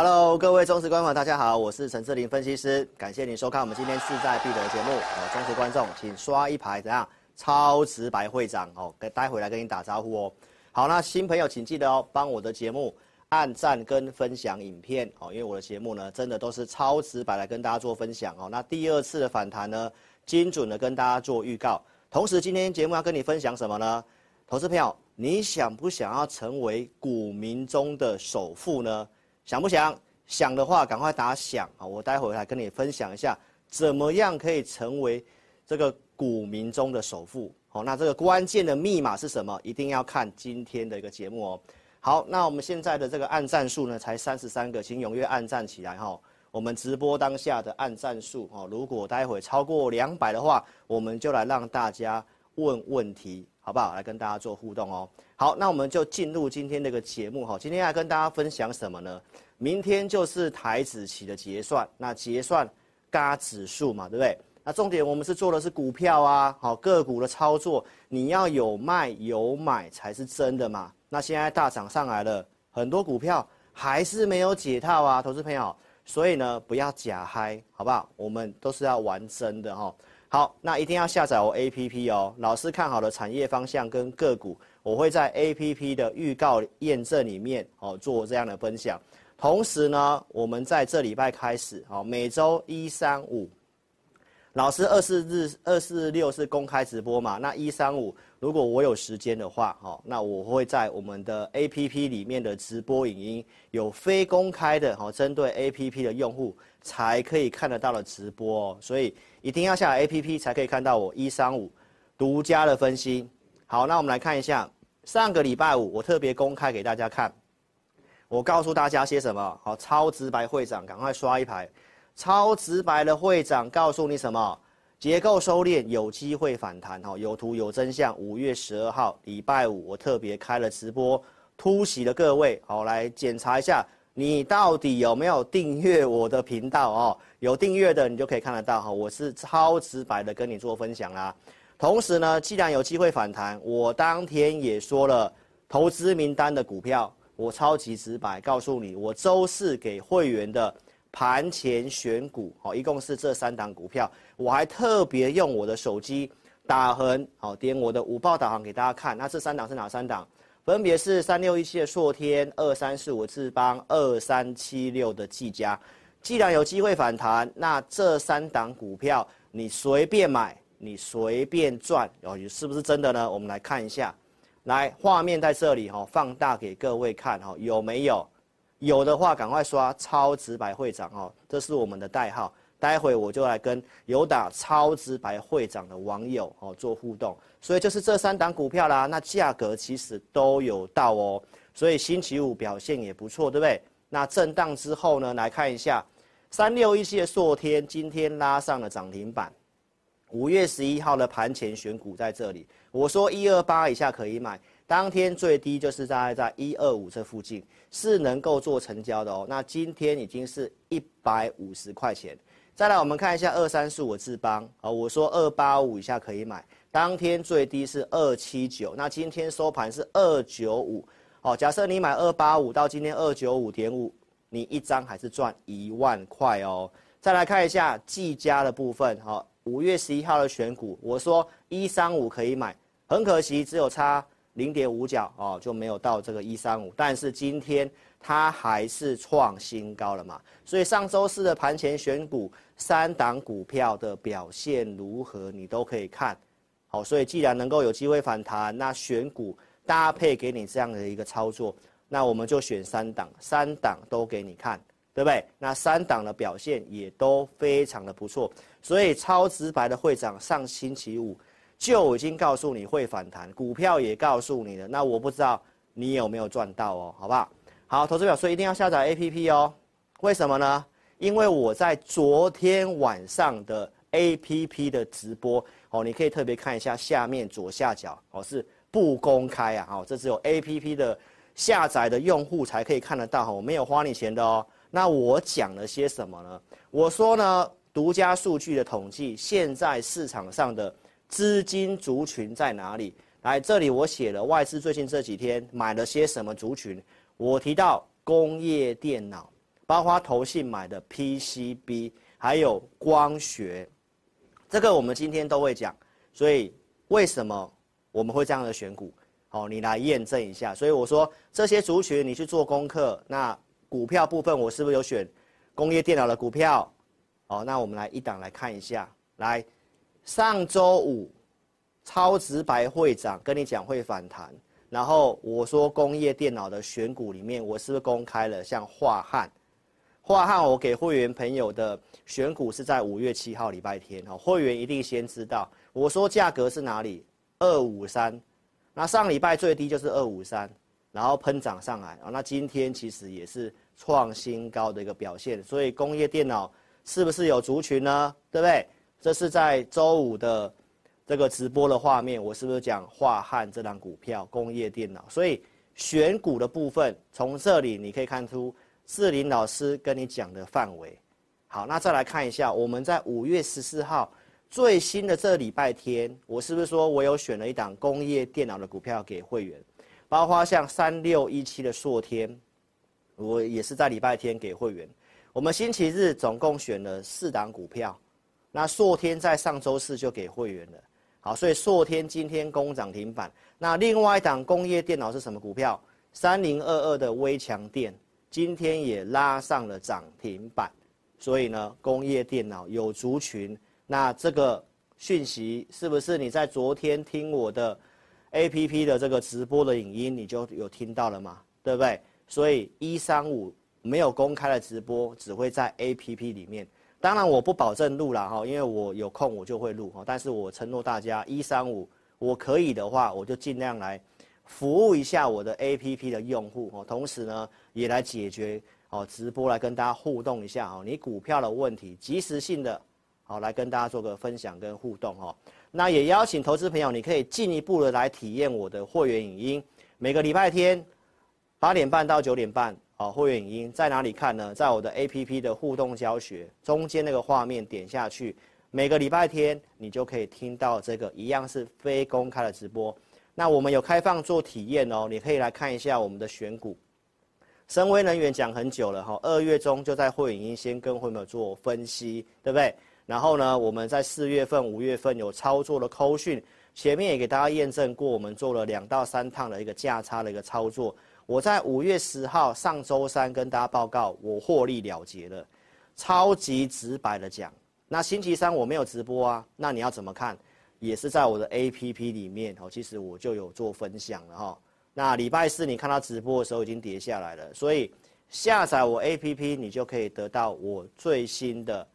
Hello，各位忠实观众，大家好，我是陈志玲分析师，感谢您收看我们今天势在必得的节目。哦，忠实观众，请刷一排，怎样？超直白会长哦，待会来跟你打招呼哦。好，那新朋友请记得哦，帮我的节目。按赞跟分享影片哦，因为我的节目呢，真的都是超直白来跟大家做分享哦。那第二次的反弹呢，精准的跟大家做预告。同时，今天节目要跟你分享什么呢？投资朋友，你想不想要成为股民中的首富呢？想不想？想的话，赶快打想啊！我待会来跟你分享一下，怎么样可以成为这个股民中的首富。好，那这个关键的密码是什么？一定要看今天的一个节目哦。好，那我们现在的这个按赞数呢，才三十三个，请踊跃按赞起来哈。我们直播当下的按赞数哦，如果待会超过两百的话，我们就来让大家问问题，好不好？来跟大家做互动哦。好，那我们就进入今天这个节目哈。今天要跟大家分享什么呢？明天就是台指期的结算，那结算嘎指数嘛，对不对？那重点我们是做的是股票啊，好个股的操作，你要有卖有买才是真的嘛。那现在大涨上来了，很多股票还是没有解套啊，投资朋友，所以呢，不要假嗨，好不好？我们都是要玩真的哈。好，那一定要下载我 APP 哦。老师看好的产业方向跟个股，我会在 APP 的预告验证里面哦做这样的分享。同时呢，我们在这礼拜开始哦，每周一三五。老师二四日、二四六是公开直播嘛？那一三五，如果我有时间的话，哦，那我会在我们的 APP 里面的直播影音有非公开的，哦，针对 APP 的用户才可以看得到的直播哦。所以一定要下 APP 才可以看到我一三五独家的分析。好，那我们来看一下上个礼拜五我特别公开给大家看，我告诉大家些什么？好，超直白会长，赶快刷一排。超直白的会长告诉你什么？结构收敛有机会反弹哈，有图有真相。五月十二号礼拜五，我特别开了直播，突袭的各位，好来检查一下，你到底有没有订阅我的频道哦？有订阅的，你就可以看得到哈，我是超直白的跟你做分享啦。同时呢，既然有机会反弹，我当天也说了投资名单的股票，我超级直白告诉你，我周四给会员的。盘前选股，好，一共是这三档股票，我还特别用我的手机打横，好，点我的五报导航给大家看。那这三档是哪三档？分别是三六一七的硕天、二三四五智邦、二三七六的技嘉。既然有机会反弹，那这三档股票你随便买，你随便赚，哦，是不是真的呢？我们来看一下，来，画面在这里哈，放大给各位看哈，有没有？有的话，赶快刷超直白会长哦，这是我们的代号。待会我就来跟有打超直白会长的网友哦做互动。所以就是这三档股票啦，那价格其实都有到哦。所以星期五表现也不错，对不对？那震荡之后呢，来看一下三六一七的硕天今天拉上了涨停板。五月十一号的盘前选股在这里，我说一二八以下可以买。当天最低就是大概在一二五这附近，是能够做成交的哦。那今天已经是一百五十块钱。再来，我们看一下二三四五智邦啊，我说二八五以下可以买，当天最低是二七九，那今天收盘是二九五。好，假设你买二八五到今天二九五点五，你一张还是赚一万块哦。再来看一下技嘉的部分，好，五月十一号的选股，我说一三五可以买，很可惜只有差。零点五角哦，就没有到这个一三五，但是今天它还是创新高了嘛，所以上周四的盘前选股三档股票的表现如何，你都可以看好，所以既然能够有机会反弹，那选股搭配给你这样的一个操作，那我们就选三档，三档都给你看，对不对？那三档的表现也都非常的不错，所以超直白的会长上星期五就已经告诉你会反弹，股票也告诉你了，那我不知道你有没有赚到哦，好不好？好，投资表，说一定要下载 APP 哦，为什么呢？因为我在昨天晚上的 APP 的直播。哦，你可以特别看一下下面左下角哦，是不公开啊，哦，这只有 APP 的下载的用户才可以看得到，我没有花你钱的哦。那我讲了些什么呢？我说呢，独家数据的统计，现在市场上的资金族群在哪里？来，这里我写了外资最近这几天买了些什么族群，我提到工业电脑，包括投信买的 PCB，还有光学。这个我们今天都会讲，所以为什么我们会这样的选股？好，你来验证一下。所以我说这些族群你去做功课。那股票部分我是不是有选工业电脑的股票？好，那我们来一档来看一下。来，上周五超直白会长跟你讲会反弹，然后我说工业电脑的选股里面，我是不是公开了像樺汉？樺汉，我给会员朋友的选股是在五月七号礼拜天，会员一定先知道。我说价格是哪里？二五三，那上礼拜最低就是二五三，然后喷涨上来，那今天其实也是创新高的一个表现。所以工业电脑是不是有族群呢？对不对？这是在周五的这个直播的画面，我是不是讲华汉这档股票工业电脑？所以选股的部分，从这里你可以看出。志林老师跟你讲的范围，好，那再来看一下，我们在五月十四号最新的这礼拜天，我是不是说我有选了一档工业电脑的股票给会员，包括像三六一七的硕天，我也是在礼拜天给会员。我们星期日总共选了四档股票，那硕天在上周四就给会员了，好，所以硕天今天攻涨停板。那另外一档工业电脑是什么股票？三零二二的微强电。今天也拉上了涨停板，所以呢，工业电脑有族群，那这个讯息是不是你在昨天听我的 APP 的这个直播的影音，你就有听到了嘛？对不对？所以一三五没有公开的直播，只会在 APP 里面。当然我不保证录了哈，因为我有空我就会录哈，但是我承诺大家一三五我可以的话，我就尽量来。服务一下我的 APP 的用户哦，同时呢也来解决哦直播来跟大家互动一下哦，你股票的问题及时性的，好来跟大家做个分享跟互动哦。那也邀请投资朋友，你可以进一步的来体验我的会员影音，每个礼拜天八点半到九点半哦，会员影音在哪里看呢？在我的 APP 的互动教学中间那个画面点下去，每个礼拜天你就可以听到这个一样是非公开的直播。那我们有开放做体验哦，你可以来看一下我们的选股。深威能源讲很久了哈，二月中就在会员先跟会员做分析，对不对？然后呢，我们在四月份、五月份有操作的扣讯，前面也给大家验证过，我们做了两到三趟的一个价差的一个操作。我在五月十号上周三跟大家报告，我获利了结了，超级直白的讲。那星期三我没有直播啊，那你要怎么看？也是在我的 APP 里面哦，其实我就有做分享了哈。那礼拜四你看到直播的时候已经跌下来了，所以下载我 APP 你就可以得到我最新的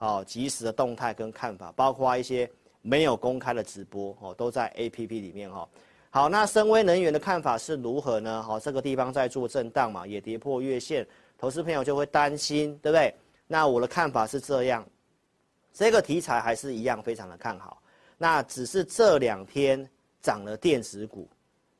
哦即时的动态跟看法，包括一些没有公开的直播哦，都在 APP 里面哈。好，那深威能源的看法是如何呢？好，这个地方在做震荡嘛，也跌破月线，投资朋友就会担心，对不对？那我的看法是这样，这个题材还是一样非常的看好。那只是这两天涨了电子股，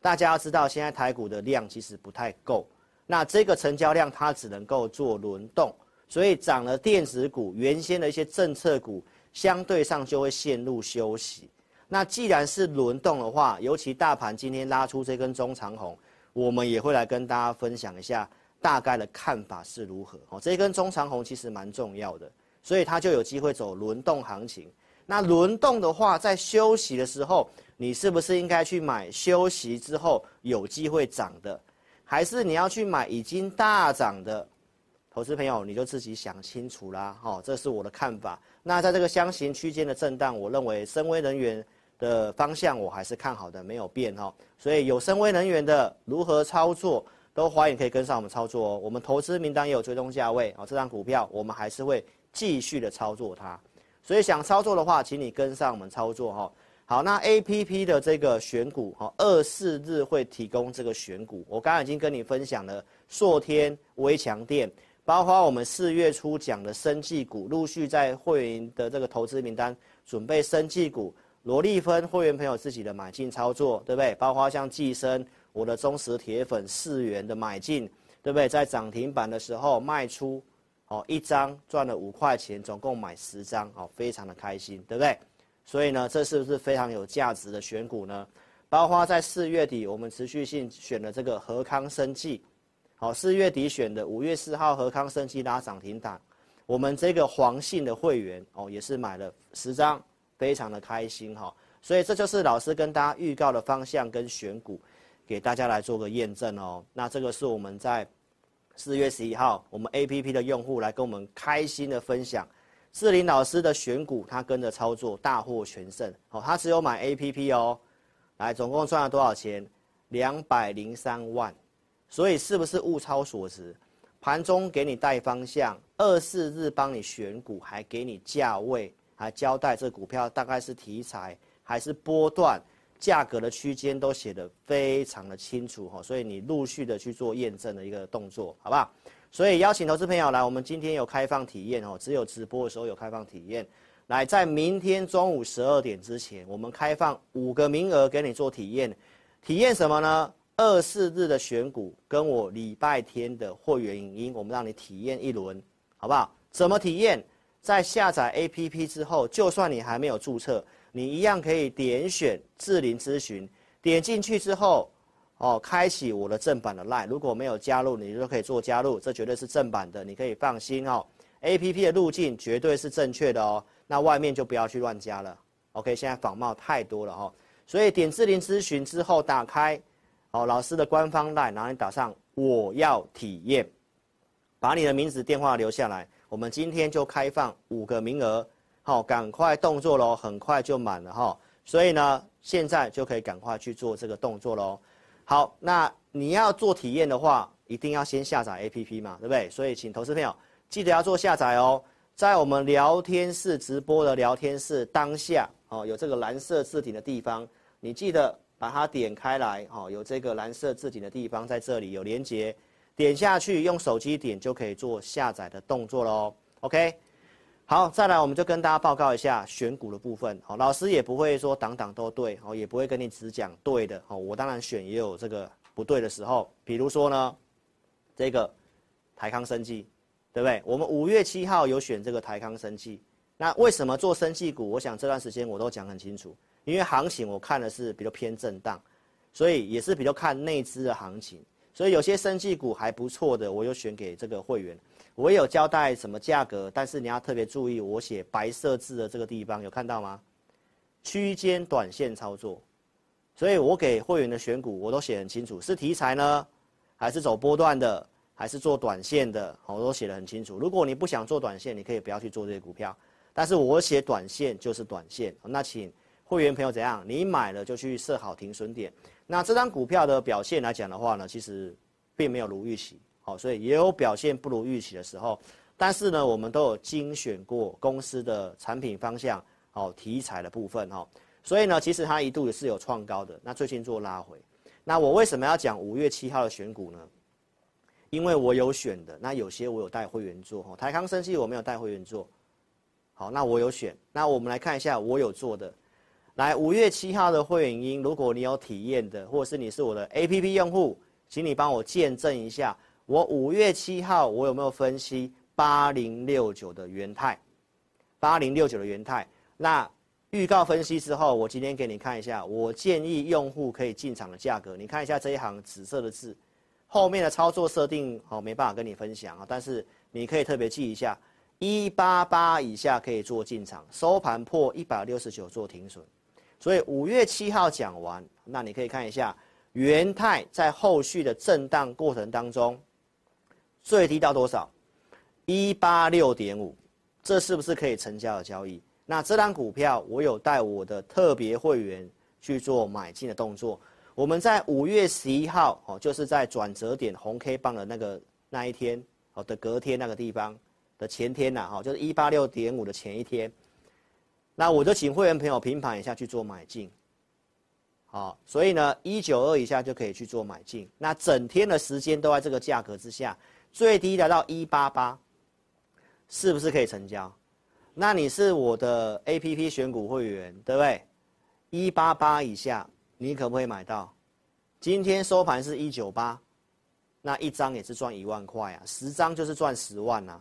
大家要知道，现在台股的量其实不太够，那这个成交量它只能够做轮动，所以涨了电子股，原先的一些政策股相对上就会陷入休息。那既然是轮动的话，尤其大盘今天拉出这根中长红，我们也会来跟大家分享一下大概的看法是如何。哦，这根中长红其实蛮重要的，所以它就有机会走轮动行情。那轮动的话，在休息的时候，你是不是应该去买休息之后有机会涨的，还是你要去买已经大涨的？投资朋友，你就自己想清楚啦。好，这是我的看法。那在这个箱型区间的震荡，我认为深威能源的方向我还是看好的，没有变哈。所以有深威能源的如何操作，都欢迎可以跟上我们操作哦。我们投资名单也有追踪价位啊，这张股票我们还是会继续的操作它。所以想操作的话，请你跟上我们操作哈。好，那 A P P 的这个选股哈，二四日会提供这个选股。我刚刚已经跟你分享了硕天、威强电，包括我们四月初讲的生技股，陆续在会员的这个投资名单准备生技股。罗丽芬会员朋友自己的买进操作，对不对？包括像技声，我的忠实铁粉四元的买进，对不对？在涨停板的时候卖出，哦，一张赚了五块钱，总共买十张，哦，非常的开心，对不对？所以呢，这是不是非常有价值的选股呢？包括在四月底，我们持续性选了这个和康生技，好，四月底选的，五月四号和康生技拉涨停板，我们这个黄信的会员哦，也是买了十张，非常的开心哈。所以这就是老师跟大家预告的方向跟选股，给大家来做个验证哦。那这个是我们在四月十一号，我们 APP 的用户来跟我们开心的分享。志林老师的选股，他跟着操作大获全胜。好，他只有买 APP 哦，来，总共赚了多少钱？两百零三万。所以是不是物超所值？盘中给你带方向，二四日帮你选股，还给你价位，还交代这股票大概是题材还是波段，价格的区间都写得非常的清楚哈。所以你陆续的去做验证的一个动作，好不好？所以邀请投资朋友来，我们今天有开放体验哦，只有直播的时候有开放体验。来，在明天中午十二点之前，我们开放五个名额给你做体验。体验什么呢？二四日的选股跟我礼拜天的会员影音，我们让你体验一轮，好不好？怎么体验？在下载 APP 之后，就算你还没有注册，你一样可以点选智霖咨询，点进去之后。哦，开启我的正版的 LINE，如果没有加入，你就可以做加入，这绝对是正版的，你可以放心哦。APP 的路径绝对是正确的哦，那外面就不要去乱加了。OK，现在仿冒太多了哦，所以点智霖咨询之后打开，哦，老师的官方 LINE，然后你打上我要体验，把你的名字电话留下来，我们今天就开放五个名额，好，赶快动作喽，很快就满了哈，所以呢，现在就可以赶快去做这个动作喽。好，那你要做体验的话，一定要先下载 APP 嘛，对不对？所以请投资朋友记得要做下载哦。在我们聊天室直播的聊天室当下，哦，有这个蓝色字体的地方，你记得把它点开来，哦，有这个蓝色字体的地方在这里有连接，点下去用手机点就可以做下载的动作喽。OK。好，再来我们就跟大家报告一下选股的部分。好，老师也不会说档档都对，哦，也不会跟你只讲对的。哦，我当然选也有这个不对的时候。比如说呢，这个台康生技，对不对？我们五月七号有选这个台康生技。那为什么做生技股？我想这段时间我都讲很清楚，因为行情我看的是比较偏震荡，所以也是比较看内资的行情。所以有些生技股还不错的，我有选给这个会员。我也有交代什么价格，但是你要特别注意，我写白色字的这个地方有看到吗？区间短线操作，所以我给会员的选股我都写很清楚，是题材呢，还是走波段的，还是做短线的，我都写得很清楚。如果你不想做短线，你可以不要去做这些股票，但是我写短线就是短线。那请会员朋友怎样？你买了就去设好停损点。那这张股票的表现来讲的话呢，其实并没有如预期。好，所以也有表现不如预期的时候，但是呢，我们都有精选过公司的产品方向，好题材的部分哈，所以呢，其实它一度也是有创高的，那最近做拉回，那我为什么要讲五月七号的选股呢？因为我有选的，那有些我有带会员做哈，台康生技我没有带会员做，好，那我有选，那我们来看一下我有做的，来五月七号的会员音，如果你有体验的，或者是你是我的 APP 用户，请你帮我见证一下。我五月七号，我有没有分析八零六九的元泰？八零六九的元泰，那预告分析之后，我今天给你看一下，我建议用户可以进场的价格。你看一下这一行紫色的字，后面的操作设定哦，没办法跟你分享啊，但是你可以特别记一下，一八八以下可以做进场，收盘破一百六十九做停损。所以五月七号讲完，那你可以看一下元泰在后续的震荡过程当中。最低到多少？一八六点五，这是不是可以成交的交易？那这档股票我有带我的特别会员去做买进的动作。我们在五月十一号哦，就是在转折点红 K 棒的那个那一天哦的隔天那个地方的前天呐，哈，就是一八六点五的前一天。那我就请会员朋友平盘一下去做买进，好，所以呢，一九二以下就可以去做买进。那整天的时间都在这个价格之下，最低达到一八八，是不是可以成交？那你是我的 APP 选股会员，对不对？一八八以下，你可不可以买到？今天收盘是一九八，那一张也是赚一万块啊，十张就是赚十万啊。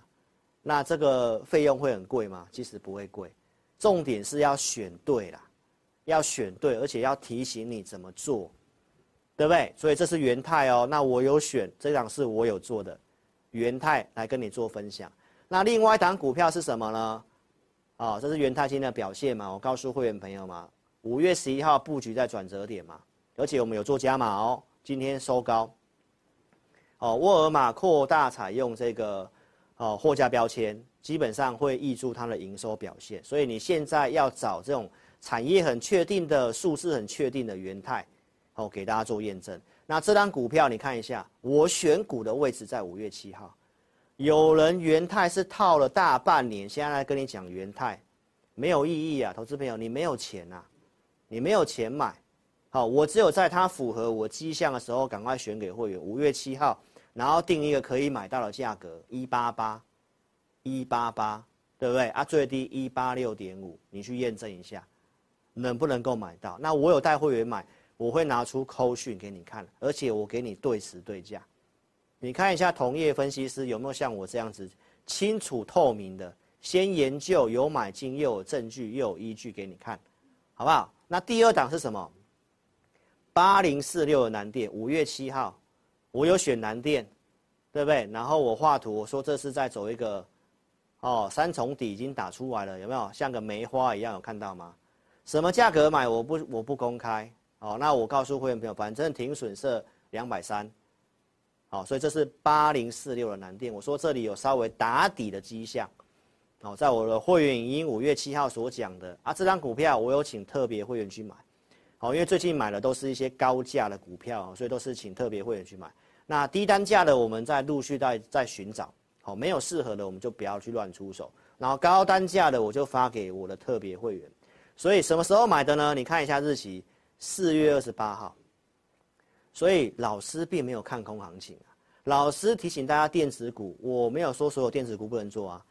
那这个费用会很贵吗？其实不会贵。重点是要选对啦，要选对，而且要提醒你怎么做，对不对？所以这是元泰哦，那我有选这档是我有做的，元泰来跟你做分享。那另外一档股票是什么呢？啊，这是元泰今天的表现嘛？我告诉会员朋友嘛，五月十一号布局在转折点嘛，而且我们有做加码哦，今天收高。哦，沃尔玛扩大采用这个哦货架标签。基本上会挹注它的营收表现，所以你现在要找这种产业很确定的、数字很确定的元泰，好，给大家做验证。那这张股票你看一下，我选股的位置在五月七号，有人元泰是套了大半年，现在来跟你讲元泰，没有意义啊，投资朋友，你没有钱啊，你没有钱买，好，我只有在它符合我迹象的时候，赶快选给会员。五月七号，然后定一个可以买到的价格一八八。一八八，对不对啊？最低一八六点五，你去验证一下，能不能够买到？那我有带会员买，我会拿出扣讯给你看，而且我给你对时对价，你看一下同业分析师有没有像我这样子清楚透明的，先研究有买进又有证据又有依据给你看，好不好？那第二档是什么？八零四六的南电，五月七号，我有选南电，对不对？然后我画图，我说这是在走一个。哦，三重底已经打出来了，有没有像个梅花一样？有看到吗？什么价格买？我不我不公开。哦，那我告诉会员朋友，反正停损设两百三。好，所以这是八零四六的南电。我说这里有稍微打底的迹象。哦，在我的会员影音五月七号所讲的啊，这张股票我有请特别会员去买。好，因为最近买的都是一些高价的股票，所以都是请特别会员去买。那低单价的，我们在陆续在在寻找。好，没有适合的，我们就不要去乱出手。然后高单价的，我就发给我的特别会员。所以什么时候买的呢？你看一下日期，四月二十八号。所以老师并没有看空行情啊。老师提醒大家，电子股我没有说所有电子股不能做啊。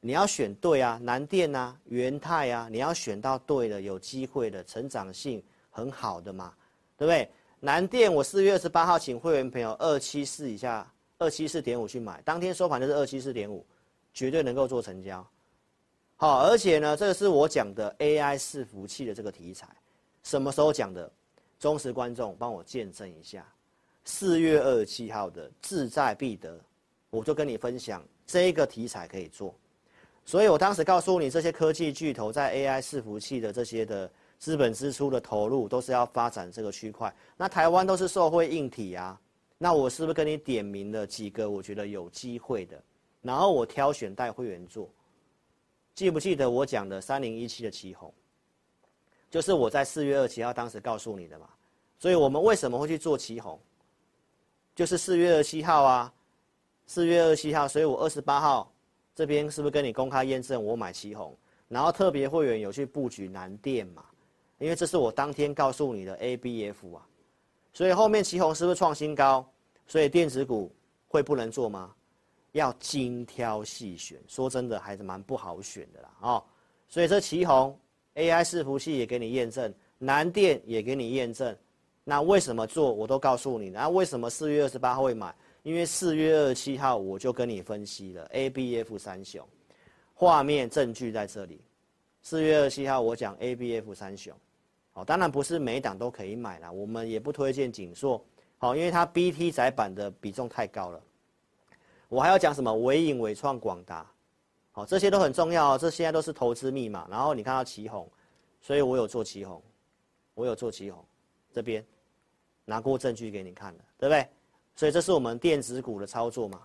你要选对啊，南电啊，元泰啊，你要选到对的，有机会的，成长性很好的嘛，对不对？南电我四月二十八号请会员朋友二七四以下。二七四点五去买，当天收盘就是二七四点五，绝对能够做成交。好，而且呢，这是我讲的 AI 伺服器的这个题材，什么时候讲的？忠实观众帮我见证一下。四月二十七号的志在必得，我就跟你分享这个题材可以做。所以我当时告诉你，这些科技巨头在 AI 伺服器的这些的资本支出的投入，都是要发展这个区块。那台湾都是受惠硬体啊。那我是不是跟你点名了几个我觉得有机会的，然后我挑选带会员做，记不记得我讲的三零一七的旗红，就是我在四月二十七号当时告诉你的嘛，所以我们为什么会去做旗红？就是四月二十七号啊，四月二十七号，所以我二十八号这边是不是跟你公开验证我买旗红，然后特别会员有去布局南电嘛，因为这是我当天告诉你的 ABF 啊。所以后面奇鋐是不是创新高？所以电子股会不能做吗？要精挑细选。说真的，还是蛮不好选的啦哦。所以这奇鋐 AI 伺服器也给你验证，南电也给你验证。那为什么做？我都告诉你。那为什么四月二十八号会买？因为四月二十七号我就跟你分析了 ABF 三雄，画面证据在这里。四月二十七号我讲 ABF 三雄。哦，当然不是每一档都可以买啦，我们也不推荐景硕，好，因为它 BT 窄板的比重太高了。我还要讲什么？纬颖、纬创、广达，好，这些都很重要，这现在都是投资密码。然后你看到奇鋐，所以我有做奇鋐，我有做奇鋐，这边拿过证据给你看了，对不对？所以这是我们电子股的操作嘛。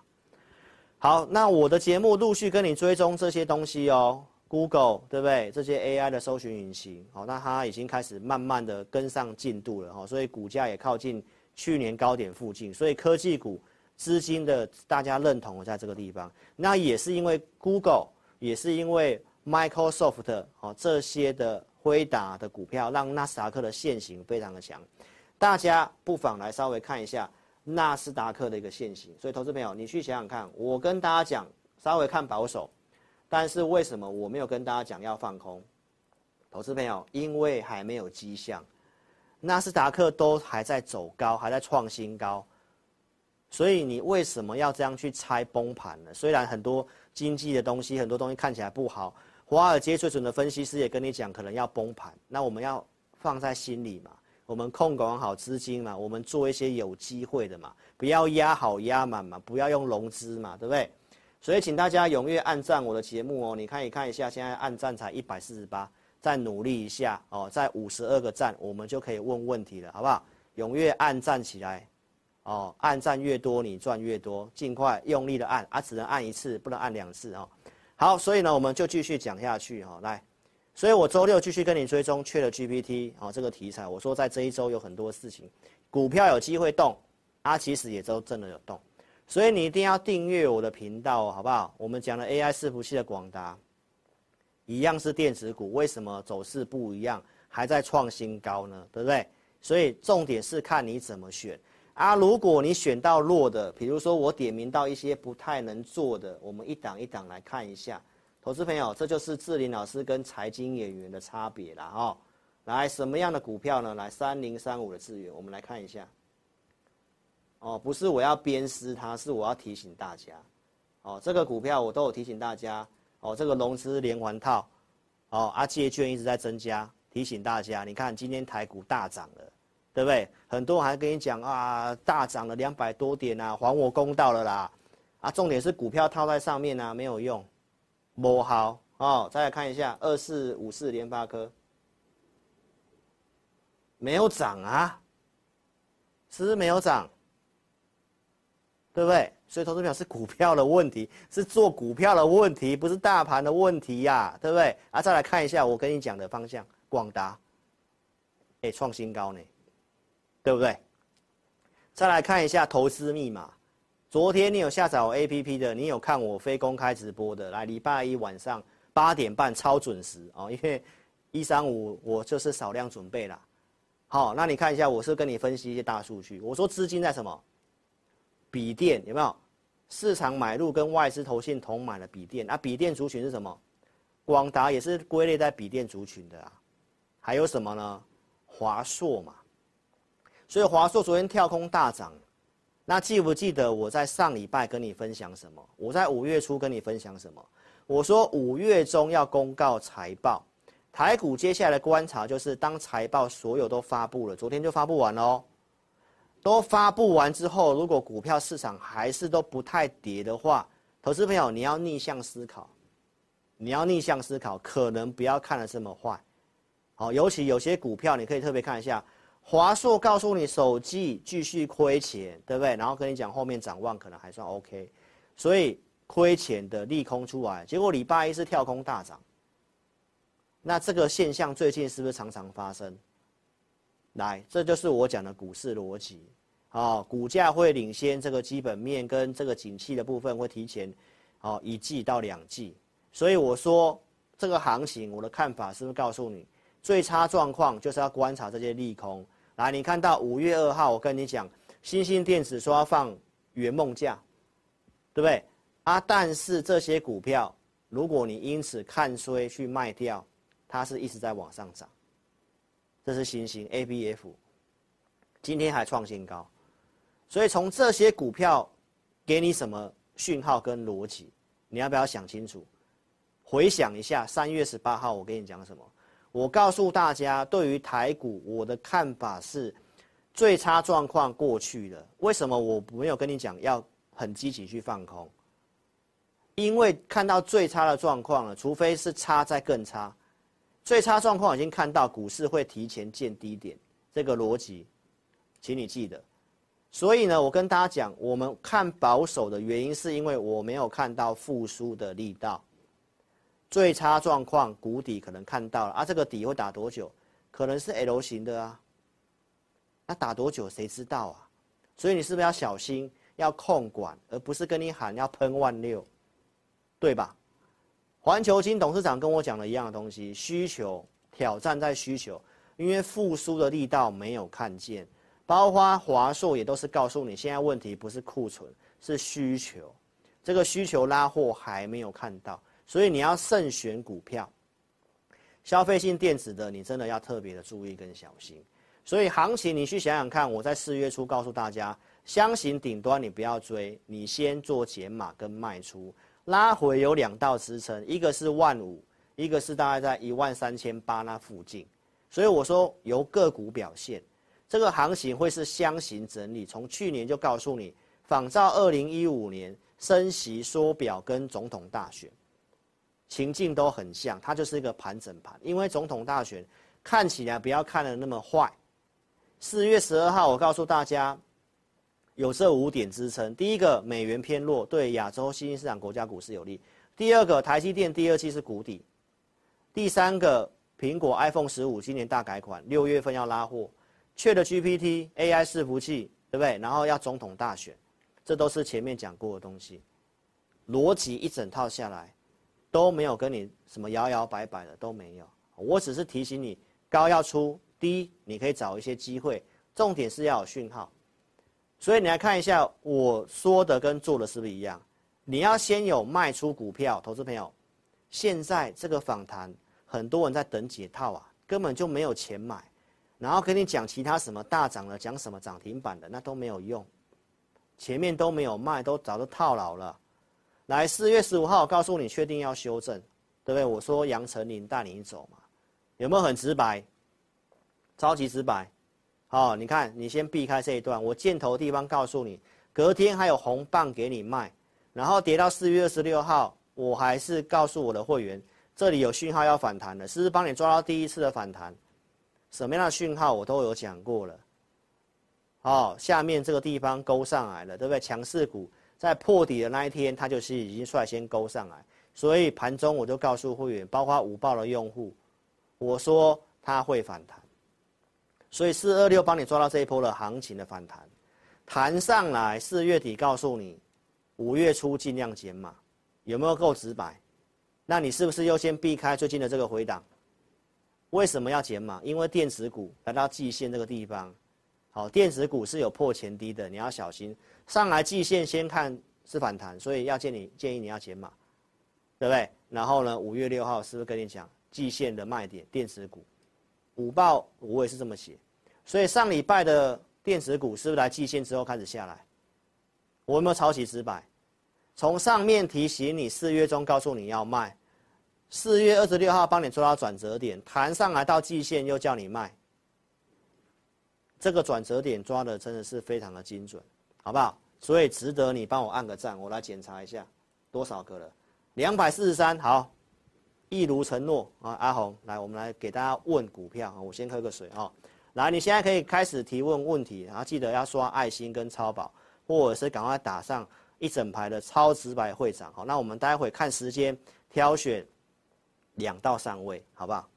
好，那我的节目陆续跟你追踪这些东西哦。Google 对不对？这些 AI 的搜寻引擎，好，那它已经开始慢慢的跟上进度了哈，所以股价也靠近去年高点附近，所以科技股资金的大家认同在这个地方，那也是因为 Google，也是因为 Microsoft 哦这些的辉达的股票，让纳斯达克的线型非常的强，大家不妨来稍微看一下纳斯达克的一个线型，所以投资朋友你去想想看，我跟大家讲稍微看保守。但是为什么我没有跟大家讲要放空？投资朋友，因为还没有迹象，纳斯达克都还在走高，还在创新高，所以你为什么要这样去猜崩盘呢？虽然很多经济的东西，很多东西看起来不好，华尔街最准的分析师也跟你讲可能要崩盘，那我们要放在心里嘛，我们控管好资金嘛，我们做一些有机会的嘛，不要压好压满嘛，不要用融资嘛，对不对？所以，请大家踊跃按赞我的节目哦！你看一看一下，现在按赞才一百四十八，再努力一下哦，在五十二个赞，我们就可以问问题了，好不好？踊跃按赞起来哦！按赞越多，你赚越多，尽快用力的按啊！只能按一次，不能按两次哦。好，所以呢，我们就继续讲下去哈、哦。来，所以我周六继续跟你追踪 ChatGPT 哦这个题材，我说在这一周有很多事情，股票有机会动，啊，其实也都真的有动。所以你一定要订阅我的频道，好不好？我们讲的 AI 伺服器的广达，一样是电子股，为什么走势不一样，还在创新高呢？对不对？所以重点是看你怎么选啊。如果你选到弱的，比如说我点名到一些不太能做的，我们一档一档来看一下。投资朋友，这就是志霖老师跟财经演员的差别了哈。来，什么样的股票呢？来，三零三五的资源，我们来看一下。哦，不是我要鞭尸它，是我要提醒大家，哦，这个股票我都有提醒大家，哦，这个融资连环套，哦，啊借券一直在增加，提醒大家，你看今天台股大涨了，对不对？很多人还跟你讲啊，大涨了两百多点啊，还我公道了啦，啊，重点是股票套在上面啊，没有用，摸好。哦，再来看一下二四五四联发科，没有涨啊，是不是没有涨？对不对？所以投资票是股票的问题，是做股票的问题，不是大盘的问题呀、啊，对不对？啊，再来看一下我跟你讲的方向，广达，哎，创新高呢，对不对？再来看一下投资密码，昨天你有下载我 APP 的，你有看我非公开直播的，来礼拜一晚上八点半超准时哦，因为一三五我就是少量准备啦。好，那你看一下，我是跟你分析一些大数据，我说资金在什么？笔电有没有市场买入跟外资投信同买的笔电？啊，笔电族群是什么？广达也是归类在笔电族群的啊。还有什么呢？华硕嘛。所以华硕昨天跳空大涨。那记不记得我在上礼拜跟你分享什么？我在五月初跟你分享什么？我说五月中要公告财报，台股接下来的观察就是当财报所有都发布了，昨天就发布完了哦。都发布完之后，如果股票市场还是都不太跌的话，投资朋友你要逆向思考，你要逆向思考，可能不要看的这么坏，好，尤其有些股票你可以特别看一下，华硕告诉你手机继续亏钱，对不对？然后跟你讲后面展望可能还算 OK，所以亏钱的利空出来，结果礼拜一是跳空大涨，那这个现象最近是不是常常发生？来，这就是我讲的股市逻辑，哦，股价会领先这个基本面跟这个景气的部分会提前，哦，一季到两季，所以我说这个行情我的看法是不是告诉你，最差状况就是要观察这些利空。来，你看到五月二号我跟你讲，新兴电子说要放圆梦价，对不对？啊，但是这些股票如果你因此看衰去卖掉，它是一直在往上涨。这是新兴 ABF，今天还创新高，所以从这些股票给你什么讯号跟逻辑，你要不要想清楚？回想一下三月十八号我跟你讲什么？我告诉大家，对于台股我的看法是，最差状况过去了。为什么我没有跟你讲要很积极去放空？因为看到最差的状况了，除非是差再更差。最差状况已经看到，股市会提前见低点，这个逻辑，请你记得。所以呢，我跟大家讲，我们看保守的原因，是因为我没有看到复苏的力道。最差状况谷底可能看到了啊，这个底会打多久？可能是 L 型的啊，那打多久谁知道啊？所以你是不是要小心，要控管，而不是跟你喊要喷万六，对吧？环球金董事长跟我讲的一样的东西，需求挑战在需求，因为复苏的力道没有看见，包括华硕也都是告诉你，现在问题不是库存，是需求，这个需求拉货还没有看到，所以你要慎选股票。消费性电子的，你真的要特别的注意跟小心。所以行情你去想想看，我在四月初告诉大家，箱型顶端你不要追，你先做减码跟卖出，拉回有两道支撑，一个是万五，一个是大概在一万三千八那附近。所以我说由个股表现，这个行情会是箱型整理。从去年就告诉你，仿照二零一五年升息缩表跟总统大选。情境都很像，它就是一个盘整盘。因为总统大选看起来不要看的那么坏。四月十二号，我告诉大家，有这五点支撑：第一个，美元偏弱，对亚洲新兴市场国家股市有利；第二个，台积电第二季是谷底；第三个，苹果 iPhone 十五今年大改款，六月份要拉货；ChatGPT AI 伺服器，对不对？然后要总统大选，这都是前面讲过的东西，逻辑一整套下来。都没有跟你什么摇摇摆摆的都没有，我只是提醒你高要出低，你可以找一些机会，重点是要有讯号。所以你来看一下我说的跟做的是不是一样？你要先有卖出股票，投资朋友，现在这个访谈很多人在等解套啊，根本就没有钱买，然后跟你讲其他什么大涨了，讲什么涨停板的，那都没有用，前面都没有卖，都早就套牢了。来，四月十五号，告诉你，确定要修正，对不对？我说杨丞琳带你走嘛，有没有很直白？超级直白。好，你看，你先避开这一段，我箭头地方告诉你，隔天还有红棒给你卖，然后跌到四月二十六号，我还是告诉我的会员，这里有讯号要反弹了，是不是帮你抓到第一次的反弹？什么样的讯号我都有讲过了。好，下面这个地方勾上来了，对不对？强势股。在破底的那一天，它就是已经率先勾上来，所以盘中我就告诉会员，包括五报的用户，我说它会反弹，所以四二六帮你抓到这一波的行情的反弹，弹上来四月底告诉你，五月初尽量减码，有没有够直白？那你是不是优先避开最近的这个回档？为什么要减码？因为电子股来到季线这个地方。好，电子股是有破前低的，你要小心。上来季线先看是反弹，所以要建议建议你要减码，对不对？然后呢，五月六号是不是跟你讲季线的卖点？电子股，五报我也是这么写。所以上礼拜的电子股是不是来季线之后开始下来？我有没有抄袭直白？从上面提醒你，四月中告诉你要卖，四月二十六号帮你做到转折点，弹上来到季线又叫你卖。这个转折点抓的真的是非常的精准，好不好？所以值得你帮我按个赞，我来检查一下多少个了，两百四十三，好，一如承诺啊，阿红，来，我们来给大家问股票啊，我先喝个水啊，来，你现在可以开始提问问题，然后记得要刷爱心跟超宝，或者是赶快打上一整排的超直白会长，好，那我们待会看时间挑选两到三位，好不好？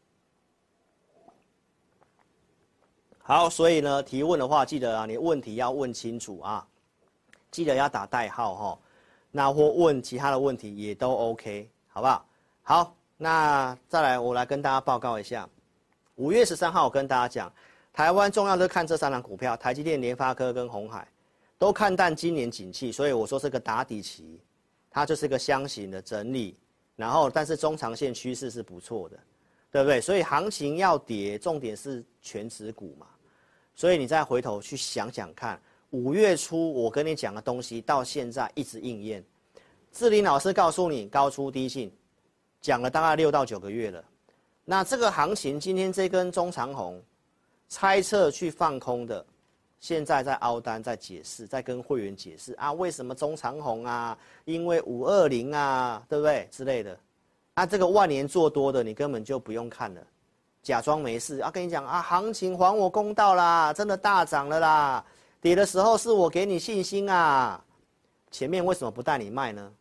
好，所以呢，提问的话，记得啊，你问题要问清楚啊，记得要打代号哈。那或问其他的问题也都 OK，好不好？好，那再来，我来跟大家报告一下，五月十三号我跟大家讲，台湾重要的看这三档股票，台积电、联发科跟鸿海，都看淡今年景气，所以我说是个打底期，它就是个箱型的整理，然后但是中长线趋势是不错的，对不对？所以行情要跌，重点是权值股嘛。所以你再回头去想想看，五月初我跟你讲的东西，到现在一直应验。志林老师告诉你高出低进，讲了大概六到九个月了。那这个行情今天这根中长红，猜测去放空的，现在在凹单，在解释，在跟会员解释啊，为什么中长红啊？因为五二零啊，对不对之类的？那这个万年做多的，你根本就不用看了。假装没事啊，跟你讲啊，行情还我公道啦，真的大涨了啦，跌的时候是我给你信心啊，前面为什么不带你卖呢？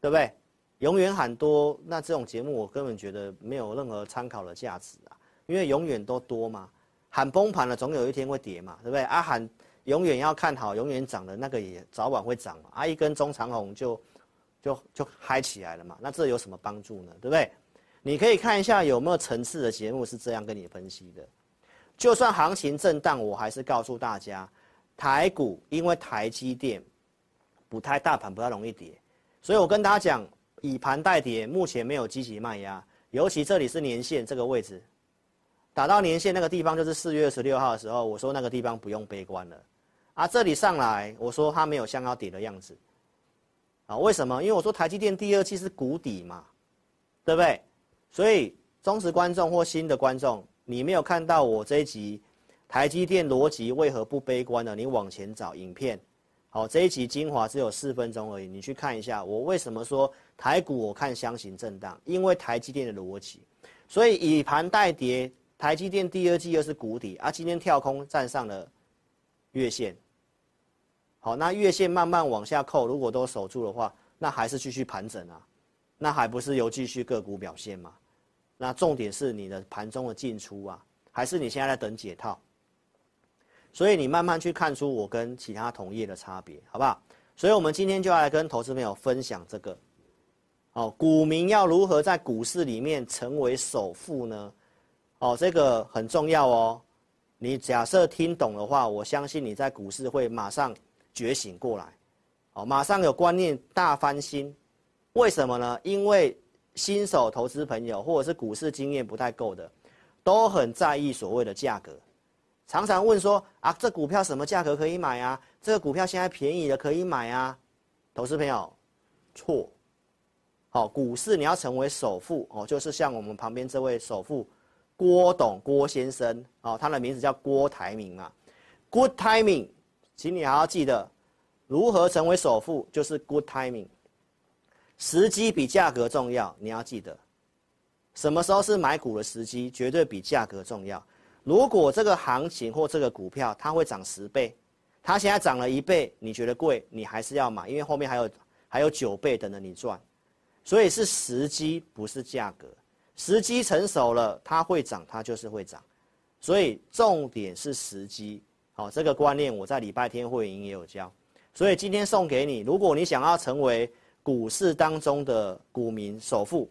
对不对？永远喊多，那这种节目我根本觉得没有任何参考的价值啊，因为永远都多嘛，喊崩盘了，总有一天会跌嘛，对不对？啊喊永远要看好，永远涨的那个也早晚会涨嘛，啊一根中长红就就就嗨起来了嘛，那这有什么帮助呢？对不对？你可以看一下有没有层次的节目是这样跟你分析的，就算行情震荡，我还是告诉大家，台股因为台积电不太大盘不太容易跌，所以我跟大家讲。以盘代跌，目前没有积极卖压，尤其这里是年线这个位置，打到年线那个地方就是四月二十六号的时候，我说那个地方不用悲观了，啊，这里上来我说它没有像要跌的样子，啊，为什么？因为我说台积电第二季是谷底嘛，对不对？所以忠实观众或新的观众，你没有看到我这一集台积电逻辑为何不悲观呢？你往前找影片。好，这一集精华只有四分钟而已，你去看一下。我为什么说台股我看箱型震荡？因为台积电的逻辑，所以以盘代跌，台积电第二季又是谷底啊，今天跳空站上了月线。好，那月线慢慢往下扣，如果都守住的话，那还是继续盘整啊，那还不是有继续个股表现吗？那重点是你的盘中的进出啊，还是你现在在等解套？所以你慢慢去看出我跟其他同业的差别，好不好？所以我们今天就要来跟投资朋友分享这个，哦，股民要如何在股市里面成为首富呢？哦，这个很重要哦。你假设听懂的话，我相信你在股市会马上觉醒过来，哦，马上有观念大翻新。为什么呢？因为新手投资朋友或者是股市经验不太够的，都很在意所谓的价格。常常问说啊，这股票什么价格可以买啊？这个股票现在便宜了可以买啊？投资朋友，错。好，股市你要成为首富哦，就是像我们旁边这位首富郭董郭先生哦，他的名字叫郭台铭嘛。Good timing，请你还要记得，如何成为首富就是 good timing。时机比价格重要，你要记得，什么时候是买股的时机，绝对比价格重要。如果这个行情或这个股票它会涨十倍，它现在涨了一倍，你觉得贵，你还是要买，因为后面还有还有九倍等着你赚，所以是时机不是价格，时机成熟了，它会涨，它就是会涨，所以重点是时机。好，这个观念我在礼拜天会议也有教，所以今天送给你，如果你想要成为股市当中的股民首富，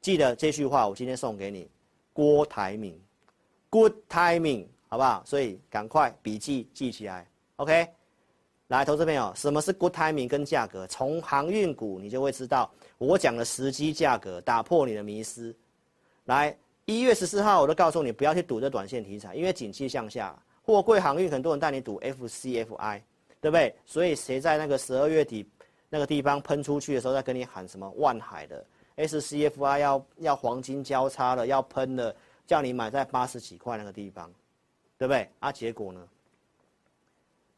记得这句话，我今天送给你，郭台铭。Good timing，好不好？所以赶快笔记记起来，OK？来，投资朋友，什么是 Good timing 跟价格？从航运股你就会知道，我讲的时机价格，打破你的迷思。来，一月十四号我都告诉你不要去赌这短线题材，因为景气向下，货柜航运很多人带你赌 FCFI，对不对？所以谁在那个十二月底那个地方喷出去的时候，在跟你喊什么万海的 SCFI 要要黄金交叉了，要喷了。叫你买在八十几块那个地方，对不对？啊，结果呢？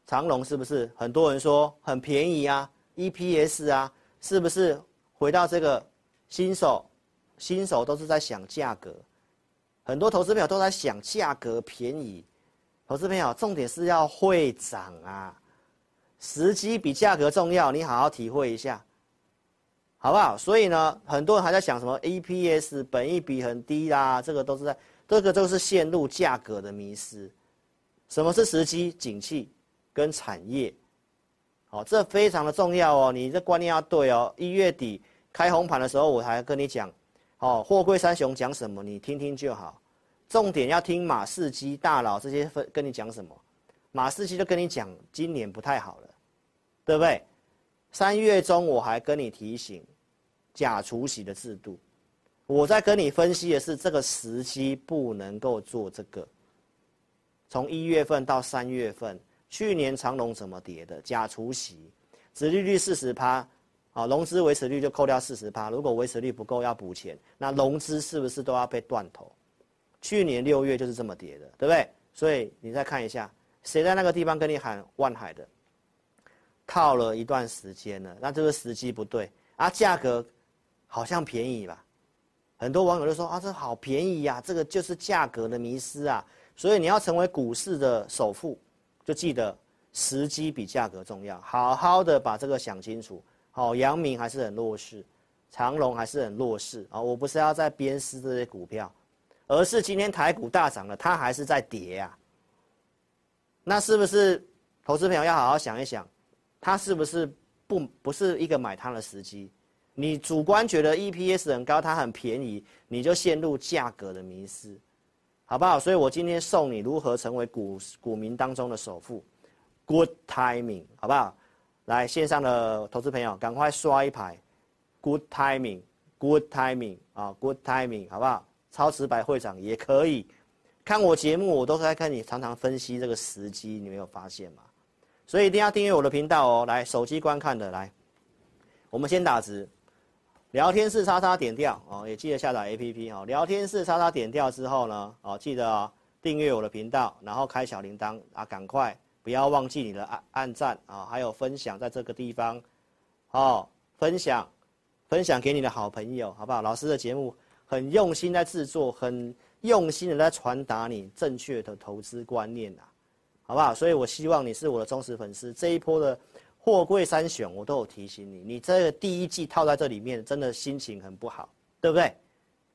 长荣是不是很多人说很便宜啊？EPS 啊，是不是回到这个新手？新手都是在想价格，很多投资朋友都在想价格便宜。投资朋友，重点是要会涨啊，时机比价格重要，你好好体会一下。好不好？所以呢，很多人还在想什么 EPS 本益比很低啦，这个都是在，这个都是陷入价格的迷失。什么是时机、景气跟产业？好，这非常的重要哦，你这观念要对哦。一月底开红盘的时候，我还跟你讲，哦，货柜三雄讲什么，你听听就好。重点要听马士基大佬这些分跟你讲什么，马士基就跟你讲，今年不太好了，对不对？三月中我还跟你提醒。假除息的制度，我在跟你分析的是这个时机不能够做这个。从一月份到三月份，去年长荣怎么跌的？假除息，殖利率四十趴，啊，融资维持率就扣掉四十趴。如果维持率不够要补钱，那融资是不是都要被断头？去年六月就是这么跌的，对不对？所以你再看一下，谁在那个地方跟你喊万海的？套了一段时间了，那这个时机不对啊，价格。好像便宜吧，很多网友都说啊，这好便宜呀，这个就是价格的迷失啊。所以你要成为股市的首富，就记得时机比价格重要，好好的把这个想清楚。好，阳明还是很弱势，长荣还是很弱势啊。我不是要在鞭尸这些股票，而是今天台股大涨了，它还是在跌啊。那是不是投资朋友要好好想一想，它是不是不不是一个买它的时机？你主观觉得 EPS 很高，它很便宜，你就陷入价格的迷思，好不好？所以我今天送你如何成为股股民当中的首富，Good timing，好不好？来线上的投资朋友，赶快刷一排，Good timing，Good timing 啊，Good timing，好不好？超直白会长也可以看我节目，我都是在跟你常常分析这个时机，你没有发现吗？所以一定要订阅我的频道哦。来，手机观看的来，我们先打字。聊天室叉叉点掉哦，也记得下载 APP 哦。聊天室叉叉点掉之后呢，哦，记得哦，订阅我的频道，然后开小铃铛啊，赶快不要忘记你的按按赞啊，还有分享在这个地方，哦，分享分享给你的好朋友，好不好？老师的节目很用心在制作，很用心的在传达你正确的投资观念呐，好不好？所以我希望你是我的忠实粉丝，这一波的。货柜三雄，我都有提醒你，你这个第一季套在这里面，真的心情很不好，对不对？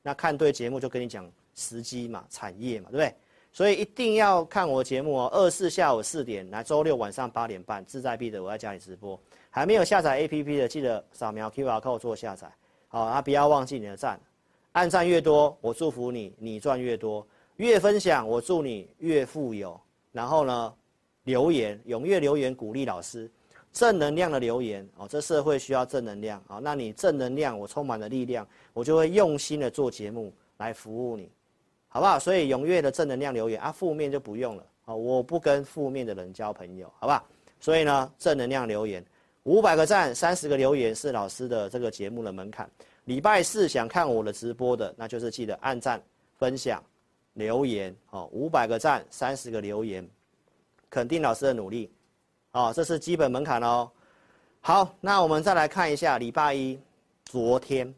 那看对节目就跟你讲时机嘛，产业嘛，对不对？所以一定要看我节目哦，二四下午四点，来周六晚上八点半，志在必得，我在家里直播。还没有下载 APP 的，记得扫描 QR code 做下载。好，啊，不要忘记你的赞，按赞越多，我祝福你，你赚越多；越分享，我祝你越富有。然后呢，留言踊跃留言，鼓励老师。正能量的留言哦，这社会需要正能量啊！那你正能量，我充满了力量，我就会用心的做节目来服务你，好不好？所以踊跃的正能量留言啊，负面就不用了啊！我不跟负面的人交朋友，好不好？所以呢，正能量留言，五百个赞，三十个留言是老师的这个节目的门槛。礼拜四想看我的直播的，那就是记得按赞、分享、留言哦，五百个赞，三十个留言，肯定老师的努力。哦，这是基本门槛哦。好，那我们再来看一下礼拜一，昨天，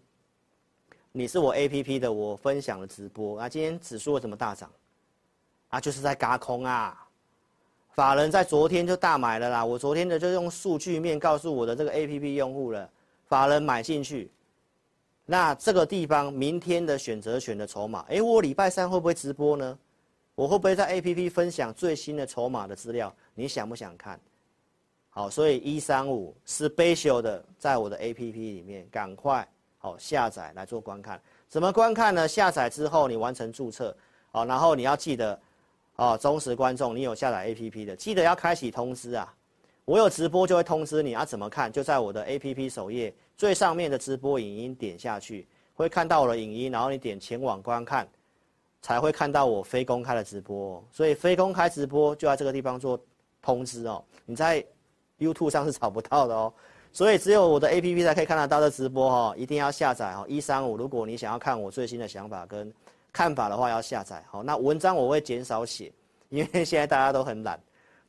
你是我 APP 的，我分享了直播啊。今天指数为什么大涨？啊，就是在轧空啊。法人在昨天就大买了啦。我昨天的就用数据面告诉我的这个 APP 用户了，法人买进去。那这个地方明天的选择权的筹码，哎，我礼拜三会不会直播呢？我会不会在 APP 分享最新的筹码的资料？你想不想看？好，所以一三五 special 的，在我的 APP 里面，赶快好下载来做观看。怎么观看呢？下载之后你完成注册，好，然后你要记得，哦，忠实观众，你有下载 APP 的，记得要开启通知啊。我有直播就会通知你啊。怎么看？就在我的 APP 首页最上面的直播影音点下去，会看到我的影音，然后你点前往观看，才会看到我非公开的直播。所以非公开直播就在这个地方做通知哦。你在。YouTube 上是找不到的哦，所以只有我的 APP 才可以看得到的直播哦，一定要下载哦。一三五，如果你想要看我最新的想法跟看法的话，要下载好。那文章我会减少写，因为现在大家都很懒，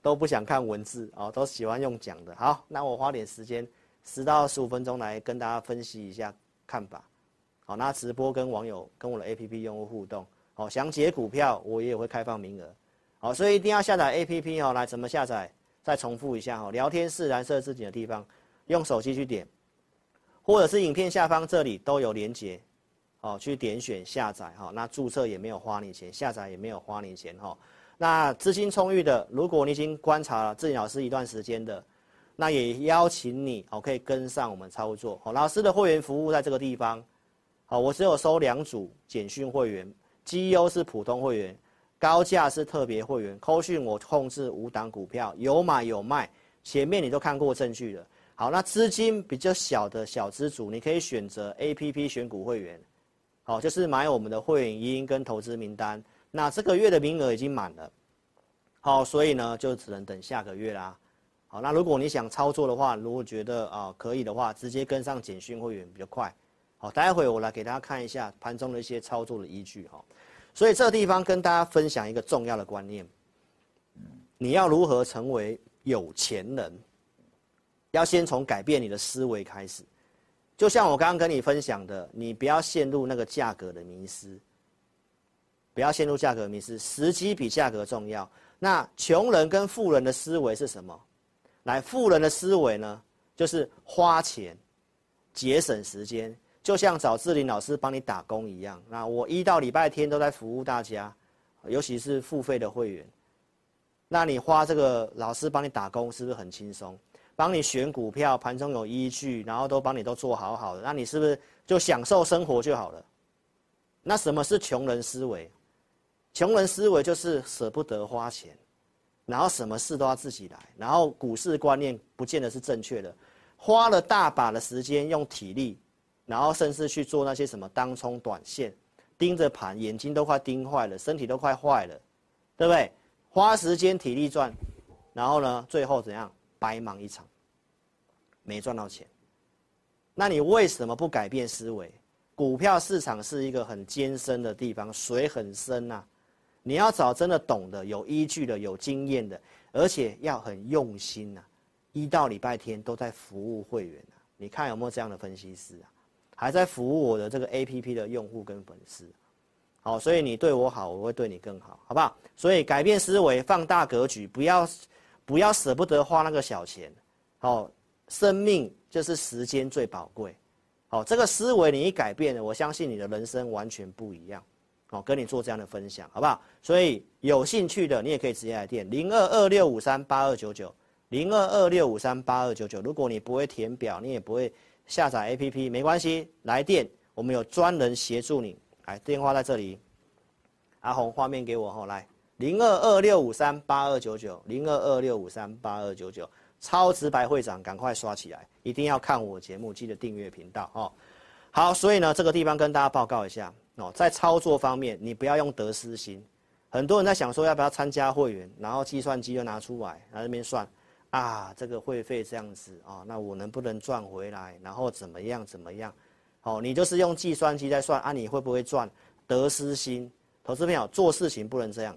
都不想看文字哦，都喜欢用讲的。好，那我花点时间，十到十五分钟来跟大家分析一下看法。好，那直播跟网友跟我的 APP 用户互动，好，想解股票我也会开放名额。好，所以一定要下载 APP 哦。来，怎么下载？再重复一下哈，聊天室蓝色字体的地方，用手机去点，或者是影片下方这里都有连结，哦，去点选下载哈。那注册也没有花你钱，下载也没有花你钱哈。那资金充裕的，如果你已经观察了志颖老师一段时间的，那也邀请你哦，可以跟上我们操作。好，老师的会员服务在这个地方，好，我只有收两组简讯会员，绩优是普通会员。高价是特别会员，扣讯我控制五档股票，有买有卖，前面你都看过证据了。好，那资金比较小的小资主，你可以选择 APP 选股会员，好，就是买我们的会员音跟投资名单。那这个月的名额已经满了，好，所以呢就只能等下个月啦。好，那如果你想操作的话，如果觉得啊可以的话，直接跟上简讯会员比较快。好，待会我来给大家看一下盘中的一些操作的依据哈。所以这个地方跟大家分享一个重要的观念：你要如何成为有钱人，要先从改变你的思维开始。就像我刚刚跟你分享的，你不要陷入那个价格的迷失，不要陷入价格迷失，时机比价格重要。那穷人跟富人的思维是什么？来，富人的思维呢，就是花钱，节省时间。就像找志玲老师帮你打工一样。那我一到礼拜天都在服务大家，尤其是付费的会员。那你花这个老师帮你打工，是不是很轻松？帮你选股票，盘中有依据，然后都帮你都做好好的，那你是不是就享受生活就好了？那什么是穷人思维？穷人思维就是舍不得花钱，然后什么事都要自己来，然后股市观念不见得是正确的，花了大把的时间用体力，然后甚至去做那些什么当冲短线，盯着盘，眼睛都快盯坏了，身体都快坏了，对不对？花时间体力赚，然后呢，最后怎样？白忙一场，没赚到钱。那你为什么不改变思维？股票市场是一个很艰深的地方，水很深呐、你要找真的懂的、有依据的、有经验的，而且要很用心呐、一到礼拜天都在服务会员啊。你看有没有这样的分析师啊？还在服务我的这个 APP 的用户跟粉丝。好，所以你对我好，我会对你更好，好不好？所以改变思维，放大格局，不要。不要舍不得花那个小钱，好，生命就是时间最宝贵，好，这个思维你一改变了，我相信你的人生完全不一样，好，跟你做这样的分享，好不好？所以有兴趣的你也可以直接来电零二二六五三八二九九零二二六五三八二九九，如果你不会填表，你也不会下载 APP，没关系，来电，我们有专人协助你，来电话在这里，阿红画面给我后来。零二二六五三八二九九，零二二六五三八二九九，超直白会长，赶快刷起来！一定要看我节目，记得订阅频道哦。好，所以呢，这个地方跟大家报告一下哦，在操作方面，你不要用得失心。很多人在想说要不要参加会员，然后计算机又拿出来，然后那边算啊，这个会费这样子啊、那我能不能赚回来？然后怎么样怎么样？哦，你就是用计算机在算啊，你会不会赚？得失心，投资朋友做事情不能这样。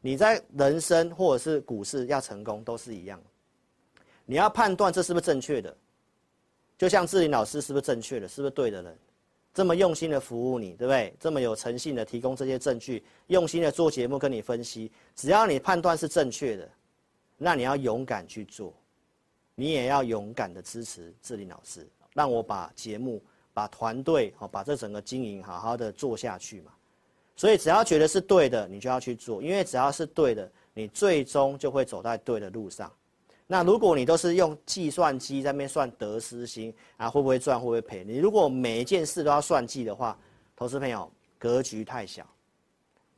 你在人生或者是股市要成功都是一样，你要判断这是不是正确的，就像志林老师是不是正确的，是不是对的人，这么用心的服务你，对不对？这么有诚信的提供这些证据，用心的做节目跟你分析，只要你判断是正确的，那你要勇敢去做，你也要勇敢的支持志霖老师，让我把节目、把团队、好把这整个经营好好的做下去嘛。所以只要觉得是对的，你就要去做，因为只要是对的，你最终就会走在对的路上。那如果你都是用计算机在那边算得失心啊，会不会赚，会不会赔？你如果每一件事都要算计的话，投资朋友格局太小，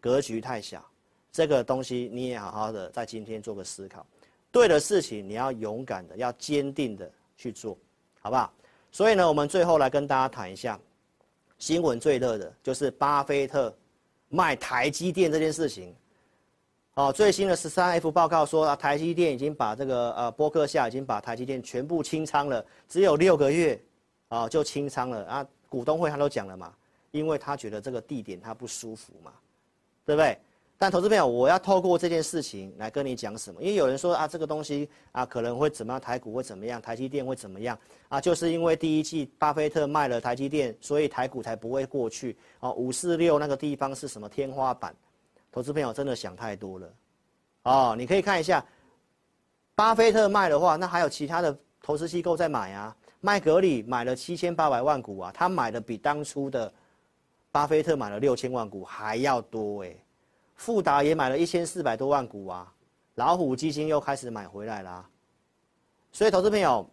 格局太小，这个东西你也好好的在今天做个思考。对的事情你要勇敢的，要坚定的去做，好不好？所以呢，我们最后来跟大家谈一下新闻最热的就是巴菲特。卖台积电这件事情，哦，最新的十三 F 报告说啊，台积电已经把这个呃波克夏已经把台积电全部清仓了，只有六个月，啊就清仓了啊，股东会他都讲了嘛，因为他觉得这个地点他不舒服嘛，对不对？但投资朋友，我要透过这件事情来跟你讲什么？因为有人说啊，这个东西啊可能会怎么样，台股会怎么样，台积电会怎么样啊？就是因为第一季巴菲特卖了台积电，所以台股才不会过去哦。五四六那个地方是什么天花板？投资朋友真的想太多了，哦，你可以看一下，巴菲特卖的话，那还有其他的投资机构在买啊。麦格里买了七千八百万股啊，他买的比当初的巴菲特买了六千万股还要多哎。富达也买了一千四百多万股啊，老虎基金又开始买回来啦、所以，投资朋友，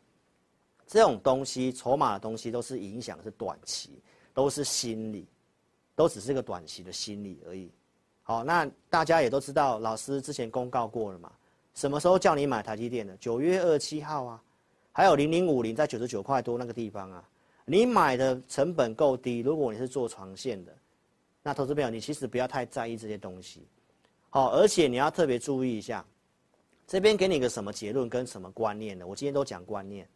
这种东西，筹码的东西，都是影响是短期，都是心理，都只是个短期的心理而已。好，那大家也都知道，老师之前公告过了嘛，什么时候叫你买台积电的？九月二七号啊，还有零零五零在九十九块多那个地方啊，你买的成本够低，如果你是做长线的。那投资朋友，你其实不要太在意这些东西，好，而且你要特别注意一下，这边给你个什么结论跟什么观念呢？我今天都讲观念，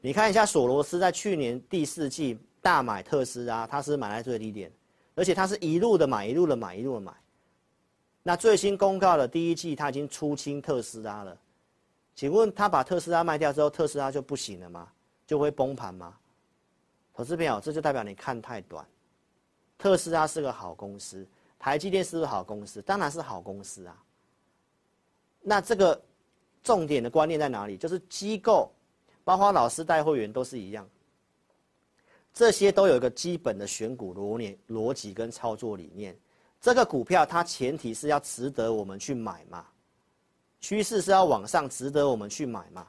你看一下索罗斯在去年第四季大买特斯拉，他是买在最低点，而且他是一路的买，一路的买，一路的买。那最新公告的第一季他已经出清特斯拉了，请问他把特斯拉卖掉之后，特斯拉就不行了吗？就会崩盘吗？投资朋友，这就代表你看太短。特斯拉是个好公司，台积电是个好公司，当然是好公司啊。那这个重点的观念在哪里？就是机构，包括老师带会员都是一样。这些都有一个基本的选股逻念、逻辑跟操作理念。这个股票它前提是要值得我们去买嘛，趋势是要往上，值得我们去买嘛。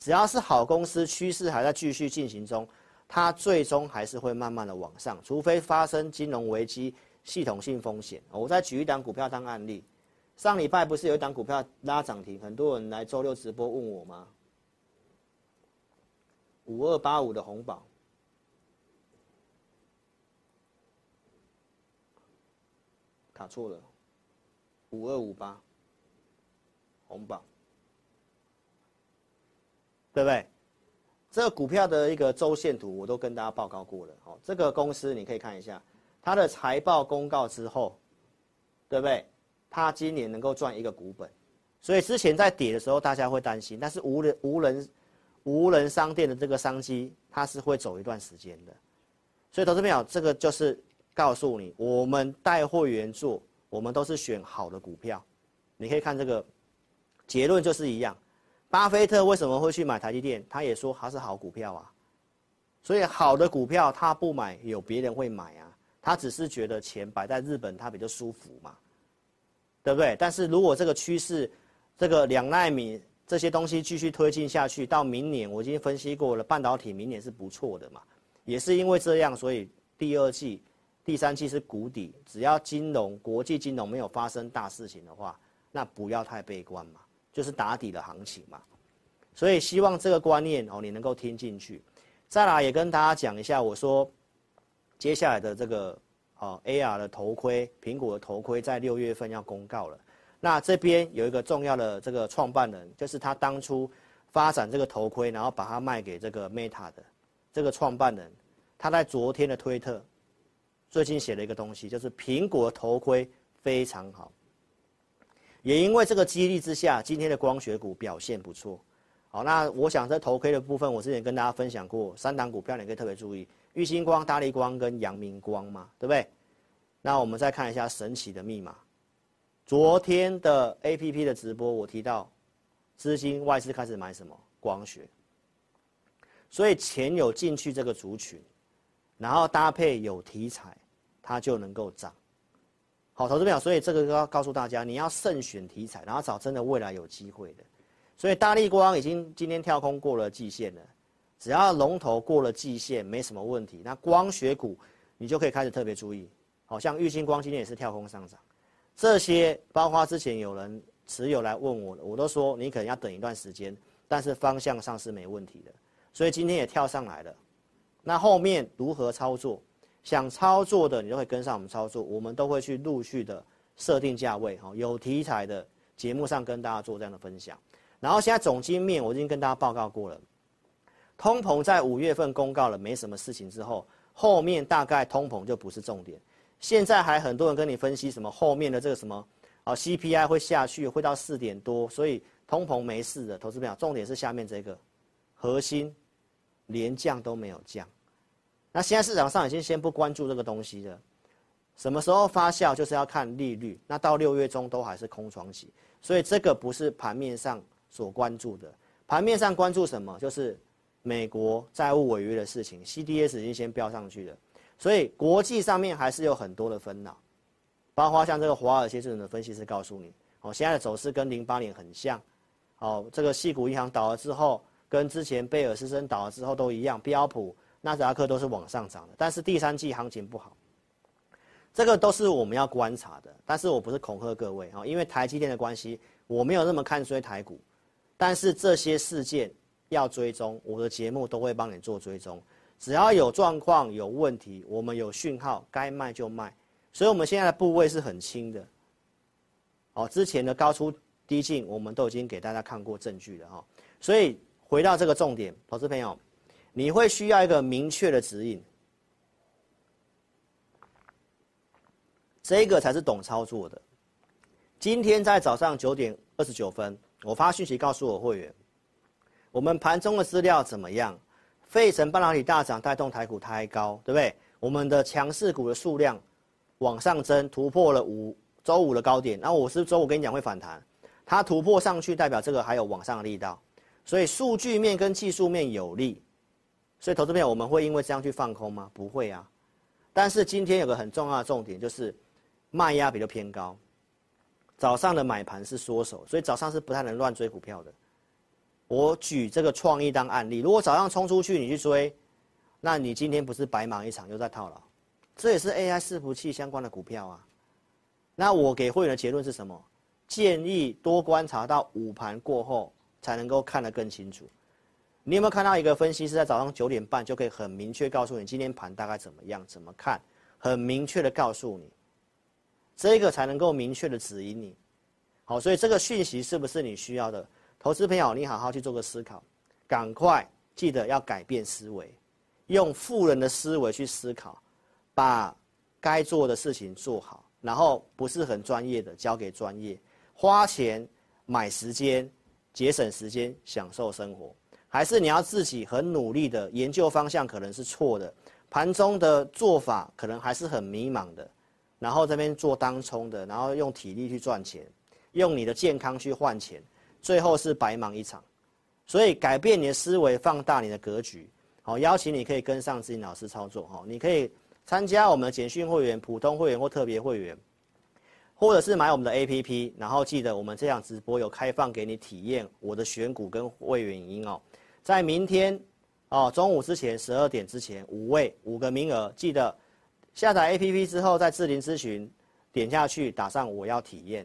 只要是好公司，趋势还在继续进行中，它最终还是会慢慢的往上，除非发生金融危机、系统性风险。我再举一档股票当案例，上礼拜不是有一档股票拉涨停，很多人来周六直播问我吗？五二八五的红宝。卡错了，五二五八，红榜，对不对？这个股票的一个周线图我都跟大家报告过了。哦，这个公司你可以看一下，它的财报公告之后，对不对？它今年能够赚一个股本，所以之前在跌的时候大家会担心，但是无人无人无人商店的这个商机，它是会走一段时间的。所以投资朋友，这个就是。告诉你，我们带会员做，我们都是选好的股票。你可以看这个结论就是一样。巴菲特为什么会去买台积电？他也说他是好股票啊。所以好的股票他不买，有别人会买啊。他只是觉得钱摆在日本他比较舒服嘛，对不对？但是如果这个趋势，这个两奈米这些东西继续推进下去，到明年我已经分析过了，半导体明年是不错的嘛。也是因为这样，所以第二季。第三季是谷底，只要金融国际金融没有发生大事情的话，那不要太悲观嘛，就是打底的行情嘛。所以希望这个观念哦，你能够听进去。再来也跟大家讲一下，我说接下来的这个哦 AR 的头盔，苹果的头盔在六月份要公告了。那这边有一个重要的这个创办人，就是他当初发展这个头盔，然后把它卖给这个 Meta 的这个创办人，他在昨天的推特。最近写了一个东西，就是苹果头盔非常好，也因为这个激励之下，今天的光学股表现不错。好，那我想在头盔的部分，我之前跟大家分享过三档股票，你可以特别注意：玉晶光、大立光跟阳明光嘛，对不对？那我们再看一下神奇的密码。昨天的 APP 的直播，我提到资金外资开始买什么光学，所以钱有进去这个族群。然后搭配有题材，它就能够涨。好，投资朋友，所以这个要告诉大家，你要慎选题材，然后找真的未来有机会的。所以大立光已经今天跳空过了季线了，只要龙头过了季线，没什么问题。那光学股你就可以开始特别注意，好像玉晶光今天也是跳空上涨，这些包括之前有人持有来问我，我都说你可能要等一段时间，但是方向上是没问题的。所以今天也跳上来了。那后面如何操作？想操作的你都会跟上我们操作，我们都会去陆续的设定价位，哈，有题材的节目上跟大家做这样的分享。然后现在总经面我已经跟大家报告过了，通膨在五月份公告了没什么事情之后，后面大概通膨就不是重点。现在还很多人跟你分析什么后面的这个什么啊 CPI 会下去，会到四点多，所以通膨没事的。投资朋友，重点是下面这个核心连降都没有降。那现在市场上已经先不关注这个东西了，什么时候发酵就是要看利率。那到六月中都还是空窗期，所以这个不是盘面上所关注的。盘面上关注什么？就是美国债务违约的事情，CDS 已经先飙上去了。所以国际上面还是有很多的纷扰，包括像这个华尔街这种的分析师告诉你，哦，现在的走势跟零八年很像，哦，这个系股银行倒了之后，跟之前贝尔斯登倒了之后都一样，标普。纳斯达克都是往上涨的，但是第三季行情不好，这个都是我们要观察的。但是我不是恐吓各位啊，因为台积电的关系，我没有那么看衰台股。但是这些事件要追踪，我的节目都会帮你做追踪。只要有状况、有问题，我们有讯号，该卖就卖。所以我们现在的部位是很轻的。哦，之前的高出低进，我们都已经给大家看过证据了哈。所以回到这个重点，投资朋友。你会需要一个明确的指引，这个才是懂操作的。今天在早上九点二十九分，我发讯息告诉我会员，我们盘中的资料怎么样？费城半导体大涨带动台股抬高，对不对？我们的强势股的数量往上增，突破了五周五的高点。那我是周五跟你讲会反弹，它突破上去代表这个还有往上的力道，所以数据面跟技术面有利。所以投资朋友，我们会因为这样去放空吗？不会啊。但是今天有个很重要的重点，就是卖压比较偏高，早上的买盘是缩手，所以早上是不太能乱追股票的。我举这个创意当案例，如果早上冲出去你去追，那你今天不是白忙一场，又在套牢。这也是 AI 伺服器相关的股票啊。那我给会员的结论是什么？建议多观察到午盘过后，才能够看得更清楚。你有没有看到一个分析师在早上九点半就可以很明确告诉你今天盘大概怎么样、怎么看，很明确的告诉你，这个才能够明确的指引你。好，所以这个讯息是不是你需要的？投资朋友，你好好去做个思考，赶快记得要改变思维，用富人的思维去思考，把该做的事情做好，然后不是很专业的交给专业，花钱买时间，节省时间，享受生活。还是你要自己很努力的研究方向，可能是错的，盘中的做法可能还是很迷茫的，然后这边做当冲的，然后用体力去赚钱，用你的健康去换钱，最后是白忙一场。所以改变你的思维，放大你的格局。好，邀请你可以跟上自己老师操作哈，你可以参加我们的简讯会员、普通会员或特别会员，或者是买我们的 APP，然后记得我们这场直播有开放给你体验我的选股跟会员影音哦。在明天，哦，中午之前十二点之前，五位五个名额，记得下载 APP 之后，在智霖咨询点下去，打上我要体验，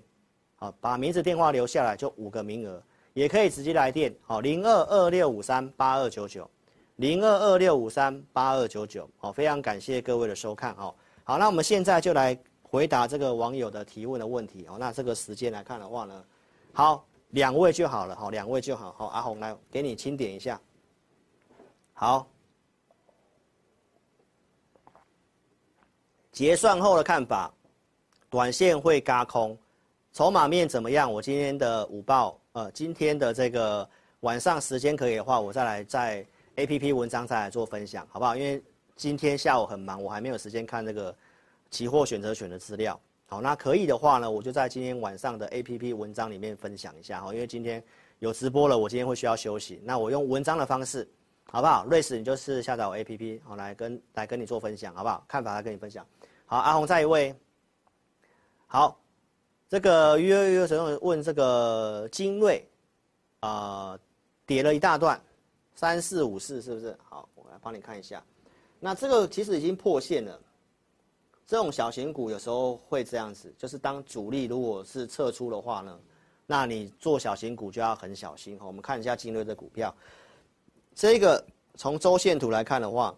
好，把名字电话留下来，就五个名额，也可以直接来电，好，零二二六五三八二九九，零二二六五三八二九九，好，非常感谢各位的收看，哦，好，那我们现在就来回答这个网友的提问的问题，哦，那这个时间来看的话呢，好。两位就好了，好，两位就好，好，阿红来给你清点一下。好，结算后的看法，短线会轧空，筹码面怎么样？我今天的午报，呃，今天的这个晚上时间可以的话，我再来在 APP 文章再来做分享，好不好？因为今天下午很忙，我还没有时间看这个期货选择权的资料。好，那可以的话呢，我就在今天晚上的 APP 文章里面分享一下哈，因为今天有直播了，我今天会需要休息，那我用文章的方式，好不好？瑞士，你就是下载我 APP，好，来跟来跟你做分享，好不好？看法来跟你分享。好，阿红再一位。好，这个约约约，谁问这个精锐，呃，叠了一大段，三四五四是不是？好，我来帮你看一下，那这个其实已经破线了。这种小型股有时候会这样子，就是当主力如果是撤出的话呢，那你做小型股就要很小心。我们看一下金瑞的股票，这个从周线图来看的话，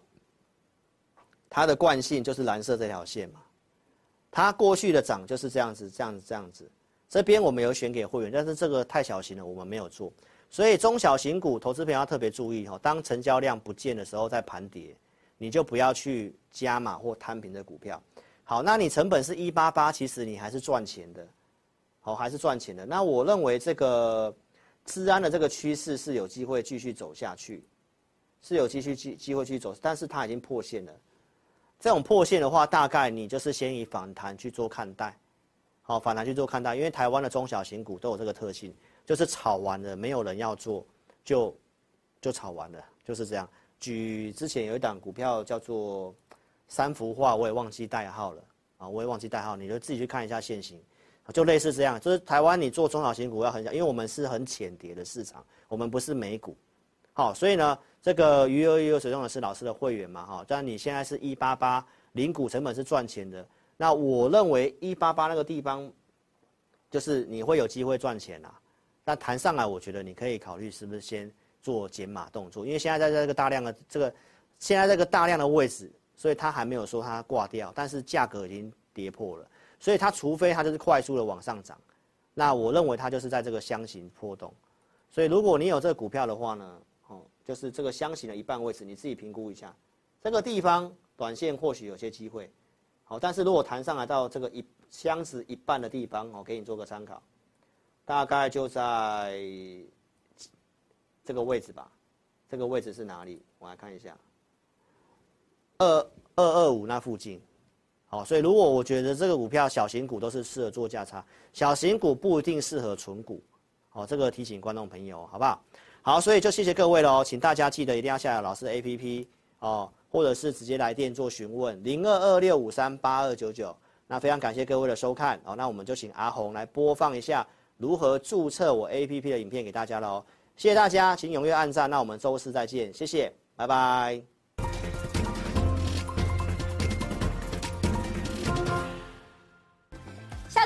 它的惯性就是蓝色这条线嘛，它过去的涨就是这样子，这样子，这样子。这边我们有选给会员，但是这个太小型了，我们没有做。所以中小型股投资朋友要特别注意哈，当成交量不见的时候，在盘跌，你就不要去加码或摊平的股票。好，那你成本是一八八，其实你还是赚钱的，好，还是赚钱的。那我认为这个资安的这个趋势是有机会继续走下去，是有继续机机会去走，但是它已经破线了。这种破线的话，大概你就是先以反弹去做看待，好，反弹去做看待，因为台湾的中小型股都有这个特性，就是炒完了没有人要做，就就炒完了，就是这样。举之前有一档股票叫做。三幅画我也忘记代号了啊，我也忘记代号，你就自己去看一下线型，就类似这样，就是台湾你做中小型股要很小，因为我们是很浅碟的市场，我们不是美股，好，所以呢，这个余额余额使用的是老师的会员嘛，哈，但你现在是一八八零股成本是赚钱的，那我认为一八八那个地方，就是你会有机会赚钱啦，那谈上来，我觉得你可以考虑是不是先做减码动作，因为现在在这个大量的这个，现在这个大量的位置。所以它还没有说它挂掉，但是价格已经跌破了，所以它除非它就是快速的往上涨，那我认为它就是在这个箱型波动。所以如果你有这个股票的话呢，哦，就是这个箱型的一半位置，你自己评估一下，这个地方短线或许有些机会，好，但是如果弹上来到这个一箱子一半的地方，我给你做个参考，大概就在这个位置吧，这个位置是哪里？我来看一下。二二二五那附近，好，所以如果我觉得这个股票小型股都是适合做价差，小型股不一定适合存股，好，这个提醒观众朋友，好不好？好，所以就谢谢各位喽，请大家记得一定要下载老师的 APP 哦，或者是直接来电做询问零二二六五三八二九九。那非常感谢各位的收看哦，那我们就请阿红来播放一下如何注册我 APP 的影片给大家喽。谢谢大家，请踊跃按赞。那我们周四再见，谢谢，拜拜。